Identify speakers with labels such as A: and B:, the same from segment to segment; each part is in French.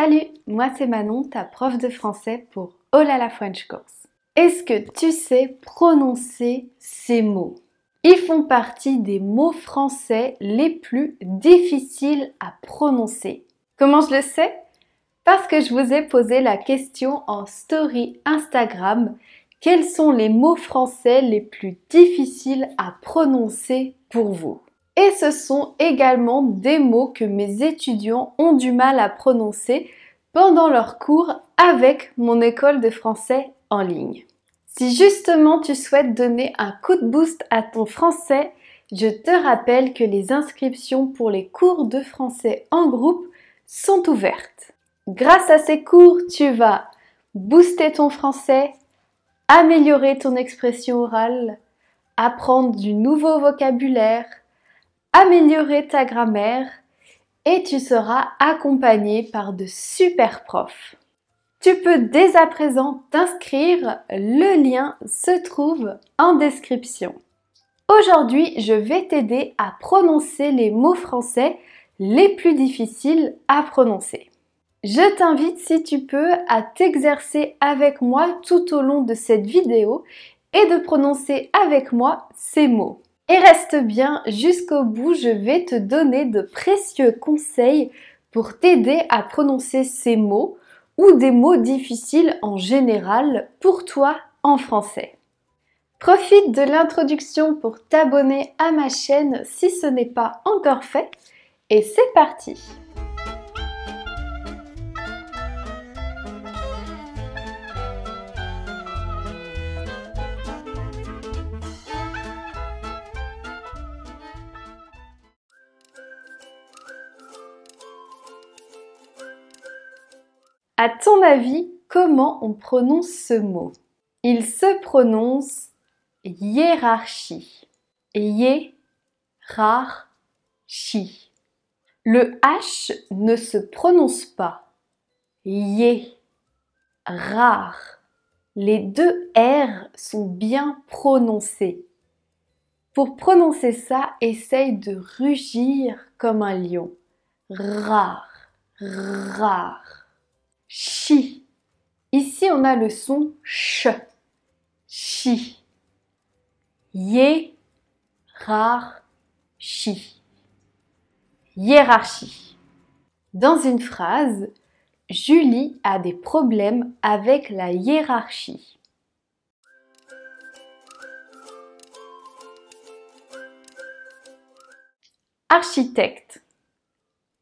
A: Salut, moi c'est Manon, ta prof de français pour Oh la la French Course. Est-ce que tu sais prononcer ces mots? Ils font partie des mots français les plus difficiles à prononcer. Comment je le sais? Parce que je vous ai posé la question en story Instagram. Quels sont les mots français les plus difficiles à prononcer pour vous? Et ce sont également des mots que mes étudiants ont du mal à prononcer pendant leurs cours avec mon école de français en ligne. Si justement tu souhaites donner un coup de boost à ton français, je te rappelle que les inscriptions pour les cours de français en groupe sont ouvertes. Grâce à ces cours, tu vas booster ton français, améliorer ton expression orale, apprendre du nouveau vocabulaire, améliorer ta grammaire et tu seras accompagné par de super profs. Tu peux dès à présent t'inscrire, le lien se trouve en description. Aujourd'hui, je vais t'aider à prononcer les mots français les plus difficiles à prononcer. Je t'invite, si tu peux, à t'exercer avec moi tout au long de cette vidéo et de prononcer avec moi ces mots. Et reste bien jusqu'au bout, je vais te donner de précieux conseils pour t'aider à prononcer ces mots ou des mots difficiles en général pour toi en français. Profite de l'introduction pour t'abonner à ma chaîne si ce n'est pas encore fait et c'est parti Ton avis, comment on prononce ce mot? Il se prononce hiérarchie. Hiérarchie. Le H ne se prononce pas. Yé. Rare. Les deux R sont bien prononcés. Pour prononcer ça, essaye de rugir comme un lion. Rare. Rare. Chi. Ici, on a le son ch. Chi. Yé. Rare. Chi. Hiérarchie. Dans une phrase, Julie a des problèmes avec la hiérarchie. Architecte.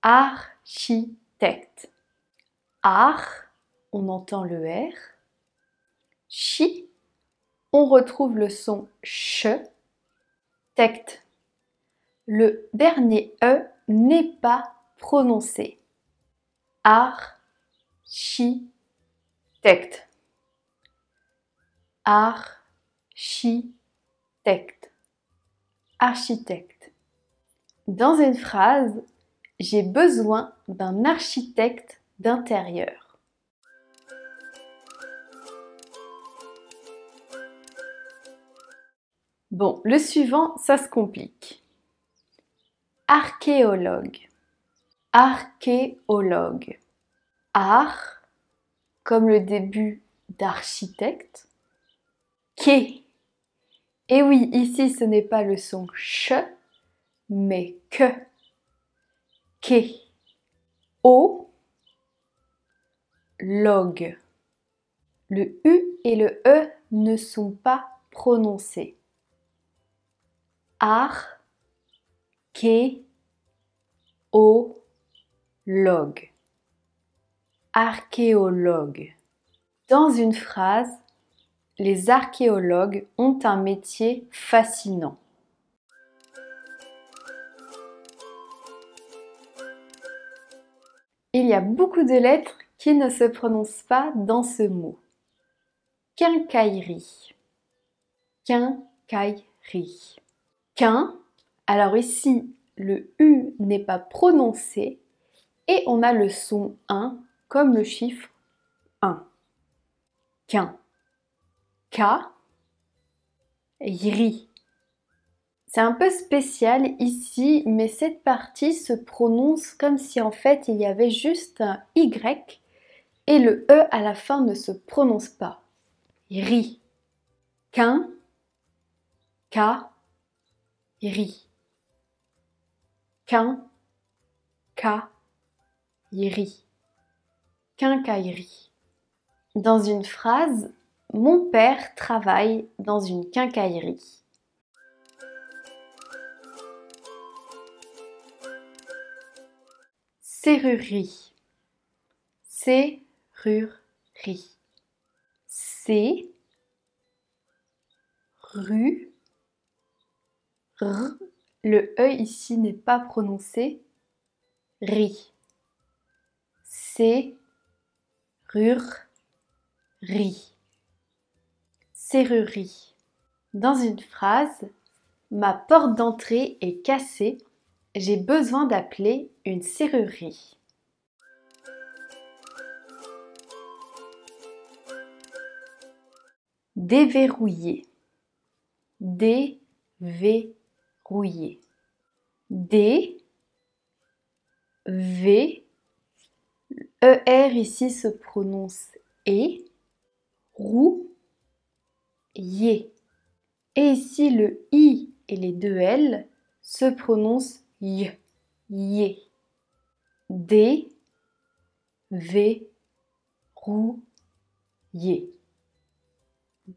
A: Architecte. Ar, on entend le R. Chi, on retrouve le son ch. Tect. Le dernier E n'est pas prononcé. Ar, chi, tect. Ar, chi, tect. Architecte. Dans une phrase, j'ai besoin d'un architecte d'intérieur. Bon, le suivant, ça se complique. Archéologue. Archéologue. Ar, comme le début d'architecte. Quai. Et oui, ici ce n'est pas le son ch, mais que. Quai. O, log. Le U et le E ne sont pas prononcés. Ar, ké, o, log. Archéologue. Dans une phrase, les archéologues ont un métier fascinant. Il y a beaucoup de lettres qui ne se prononce pas dans ce mot. Quincaillerie. Quincaillerie. Quin, alors ici, le U n'est pas prononcé et on a le son 1 comme le chiffre 1. Quin. K. Ri. C'est un peu spécial ici, mais cette partie se prononce comme si en fait il y avait juste un Y et le E à la fin ne se prononce pas. Ri. Quin. Ka. Ri. Quin. Ka. Ri. Quincaillerie. Dans une phrase, mon père travaille dans une quincaillerie. Serrurerie. Serrurerie. C. Rue. R. Le E ici n'est pas prononcé. Ri. C. Ri. Serrurerie. Dans une phrase, ma porte d'entrée est cassée, j'ai besoin d'appeler une serrurerie. Déverrouiller. Déverrouiller. D. V. ER ici se prononce E. Roux. Et ici, le I et les deux L se prononcent Y. Yé. D. V. Rou. Yé.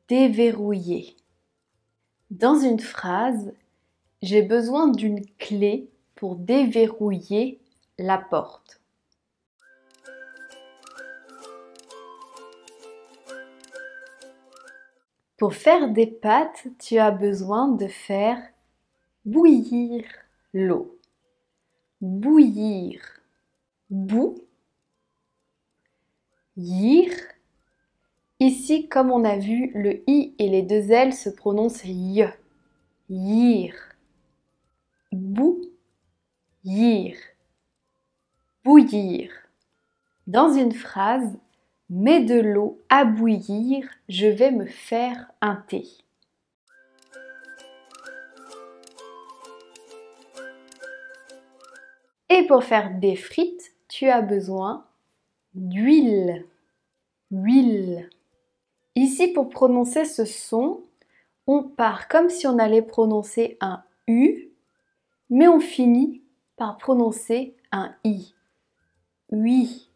A: Déverrouiller. Dans une phrase, j'ai besoin d'une clé pour déverrouiller la porte. Pour faire des pâtes, tu as besoin de faire bouillir l'eau. Bouillir. Bou. Yir. Ici, comme on a vu, le i et les deux L se prononcent y. Yir. Bou. Yir. Bouillir. Dans une phrase, Mets de l'eau à bouillir, je vais me faire un thé. Et pour faire des frites, tu as besoin d'huile. Huile. Ici, pour prononcer ce son, on part comme si on allait prononcer un U, mais on finit par prononcer un I. Oui.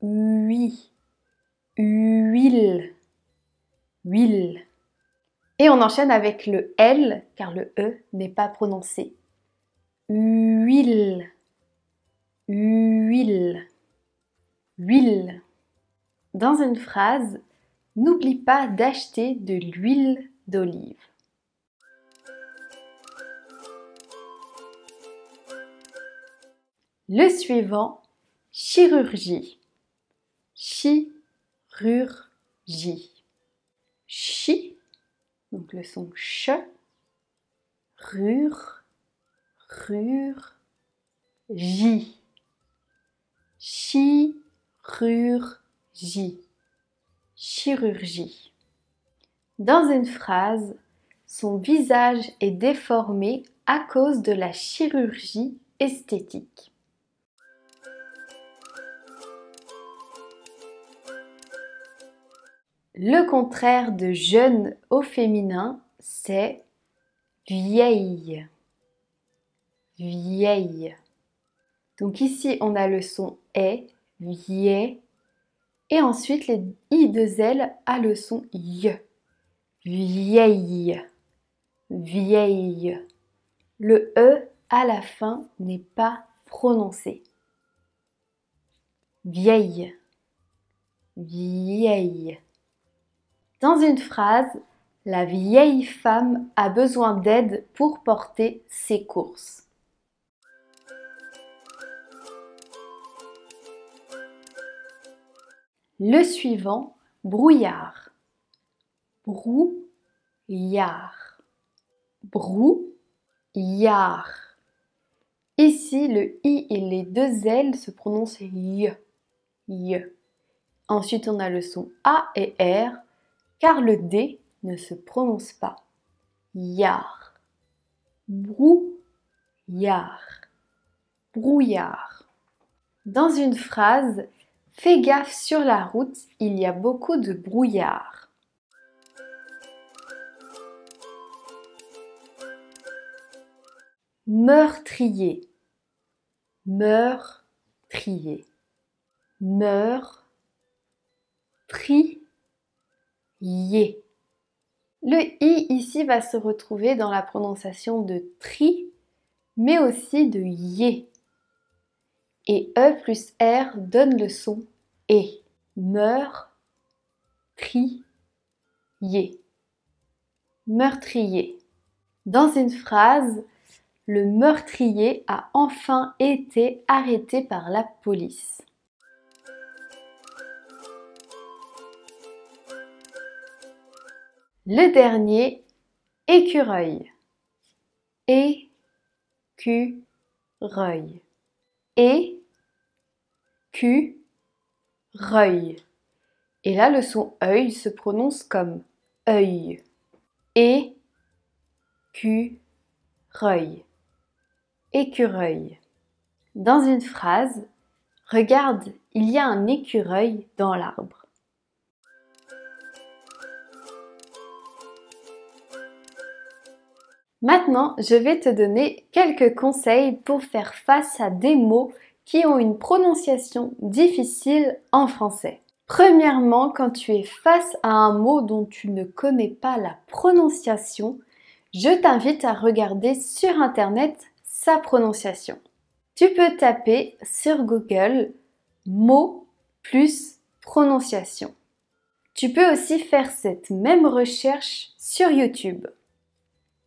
A: Oui huile, huile. Et on enchaîne avec le L car le E n'est pas prononcé. Huile, huile, huile. Dans une phrase, n'oublie pas d'acheter de l'huile d'olive. Le suivant, chirurgie. Chi Rurgie. Chi, donc le son ch. Rur, rur, j. Chirurgie. Chirurgie. Dans une phrase, son visage est déformé à cause de la chirurgie esthétique. Le contraire de jeune au féminin, c'est vieille. Vieille. Donc ici, on a le son est, vieille. Et ensuite, les i de L a le son y. Vieille. Vieille. Le e à la fin n'est pas prononcé. Vieille. Vieille. Dans une phrase, la vieille femme a besoin d'aide pour porter ses courses. Le suivant, brouillard. Brouillard. Brouillard. Ici, le i et les deux L se prononcent y. y. Ensuite, on a le son A et R car le D ne se prononce pas. Yar. brouillard, brouillard. Dans une phrase, fais gaffe sur la route, il y a beaucoup de brouillard. Meurtrier, meurtrier, meurtrier. Le i ici va se retrouver dans la prononciation de tri, mais aussi de yé. Et e plus r donne le son et. Meur, tri, yé. Meurtrier. Dans une phrase, le meurtrier a enfin été arrêté par la police. Le dernier, écureuil. Écureuil. Et, cu, reuil. Et là, le son œil se prononce comme œil. Et, cu, reuil. Écureuil. Dans une phrase, regarde, il y a un écureuil dans l'arbre. Maintenant, je vais te donner quelques conseils pour faire face à des mots qui ont une prononciation difficile en français. Premièrement, quand tu es face à un mot dont tu ne connais pas la prononciation, je t'invite à regarder sur Internet sa prononciation. Tu peux taper sur Google mot plus prononciation. Tu peux aussi faire cette même recherche sur YouTube.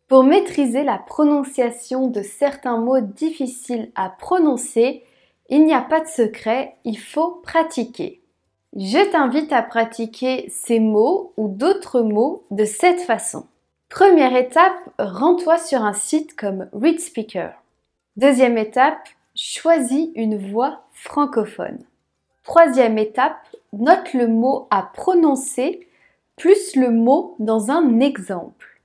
A: Pour maîtriser la prononciation de certains mots difficiles à prononcer, il n'y a pas de secret, il faut pratiquer. Je t'invite à pratiquer ces mots ou d'autres mots de cette façon. Première étape, rends-toi sur un site comme ReadSpeaker. Deuxième étape, choisis une voix francophone. Troisième étape, note le mot à prononcer plus le mot dans un exemple.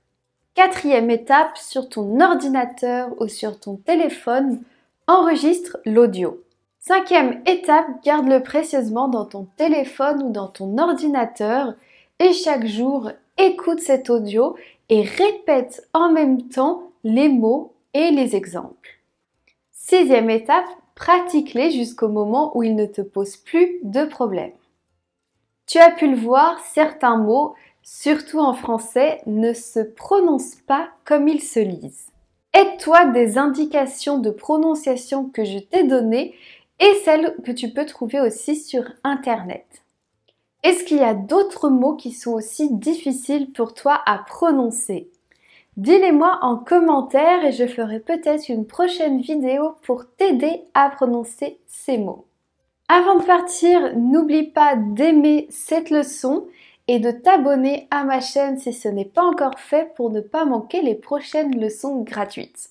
A: Quatrième étape, sur ton ordinateur ou sur ton téléphone, enregistre l'audio. Cinquième étape, garde-le précieusement dans ton téléphone ou dans ton ordinateur et chaque jour, écoute cet audio et répète en même temps les mots et les exemples. Sixième étape, pratique-les jusqu'au moment où ils ne te posent plus de problème. Tu as pu le voir, certains mots surtout en français, ne se prononcent pas comme ils se lisent. Aide-toi des indications de prononciation que je t'ai données et celles que tu peux trouver aussi sur Internet. Est-ce qu'il y a d'autres mots qui sont aussi difficiles pour toi à prononcer? Dis-les-moi en commentaire et je ferai peut-être une prochaine vidéo pour t'aider à prononcer ces mots. Avant de partir, n'oublie pas d'aimer cette leçon et de t'abonner à ma chaîne si ce n'est pas encore fait pour ne pas manquer les prochaines leçons gratuites.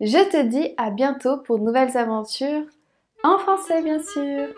A: Je te dis à bientôt pour de nouvelles aventures, en français bien sûr